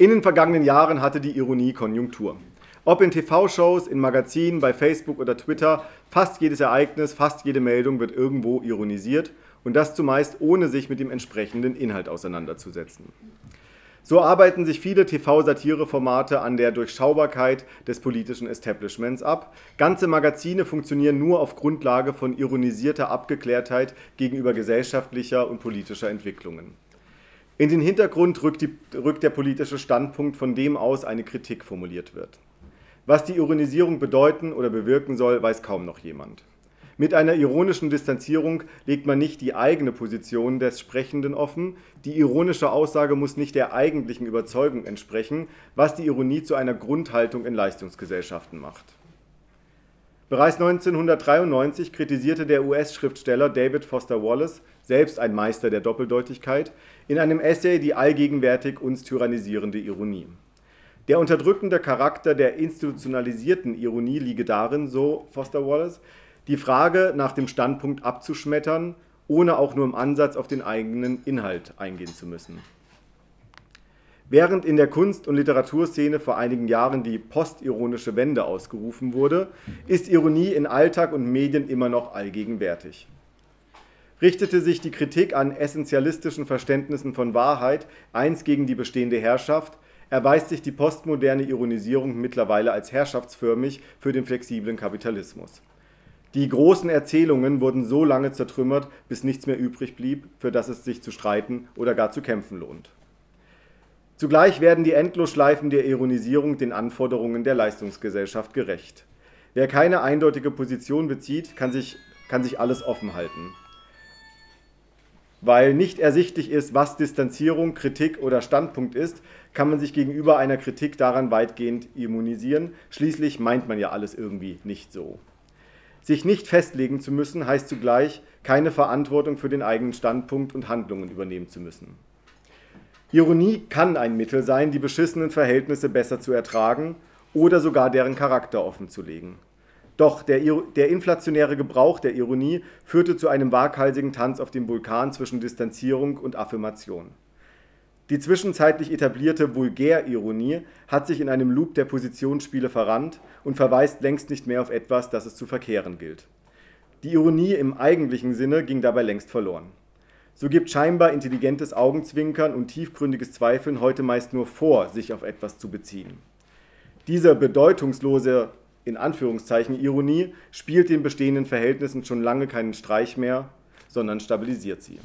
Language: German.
In den vergangenen Jahren hatte die Ironie Konjunktur. Ob in TV-Shows, in Magazinen, bei Facebook oder Twitter, fast jedes Ereignis, fast jede Meldung wird irgendwo ironisiert und das zumeist ohne sich mit dem entsprechenden Inhalt auseinanderzusetzen. So arbeiten sich viele TV-Satire-Formate an der Durchschaubarkeit des politischen Establishments ab. Ganze Magazine funktionieren nur auf Grundlage von ironisierter Abgeklärtheit gegenüber gesellschaftlicher und politischer Entwicklungen. In den Hintergrund rückt, die, rückt der politische Standpunkt, von dem aus eine Kritik formuliert wird. Was die Ironisierung bedeuten oder bewirken soll, weiß kaum noch jemand. Mit einer ironischen Distanzierung legt man nicht die eigene Position des Sprechenden offen. Die ironische Aussage muss nicht der eigentlichen Überzeugung entsprechen, was die Ironie zu einer Grundhaltung in Leistungsgesellschaften macht. Bereits 1993 kritisierte der US-Schriftsteller David Foster Wallace, selbst ein Meister der Doppeldeutigkeit, in einem Essay die allgegenwärtig uns tyrannisierende Ironie. Der unterdrückende Charakter der institutionalisierten Ironie liege darin, so Foster Wallace, die Frage nach dem Standpunkt abzuschmettern, ohne auch nur im Ansatz auf den eigenen Inhalt eingehen zu müssen. Während in der Kunst- und Literaturszene vor einigen Jahren die postironische Wende ausgerufen wurde, ist Ironie in Alltag und Medien immer noch allgegenwärtig. Richtete sich die Kritik an essentialistischen Verständnissen von Wahrheit einst gegen die bestehende Herrschaft, erweist sich die postmoderne Ironisierung mittlerweile als herrschaftsförmig für den flexiblen Kapitalismus. Die großen Erzählungen wurden so lange zertrümmert, bis nichts mehr übrig blieb, für das es sich zu streiten oder gar zu kämpfen lohnt. Zugleich werden die Endlosschleifen der Ironisierung den Anforderungen der Leistungsgesellschaft gerecht. Wer keine eindeutige Position bezieht, kann sich, kann sich alles offen halten. Weil nicht ersichtlich ist, was Distanzierung, Kritik oder Standpunkt ist, kann man sich gegenüber einer Kritik daran weitgehend immunisieren. Schließlich meint man ja alles irgendwie nicht so. Sich nicht festlegen zu müssen, heißt zugleich, keine Verantwortung für den eigenen Standpunkt und Handlungen übernehmen zu müssen. Ironie kann ein Mittel sein, die beschissenen Verhältnisse besser zu ertragen oder sogar deren Charakter offenzulegen. Doch der, der, inflationäre Gebrauch der Ironie führte zu einem waghalsigen Tanz auf dem Vulkan zwischen Distanzierung und Affirmation. Die zwischenzeitlich etablierte Vulgärironie hat sich in einem Loop der Positionsspiele verrannt und verweist längst nicht mehr auf etwas, das es zu verkehren gilt. Die Ironie im eigentlichen Sinne ging dabei längst verloren. So gibt scheinbar intelligentes Augenzwinkern und tiefgründiges Zweifeln heute meist nur vor, sich auf etwas zu beziehen. Diese bedeutungslose, in Anführungszeichen, Ironie spielt den bestehenden Verhältnissen schon lange keinen Streich mehr, sondern stabilisiert sie.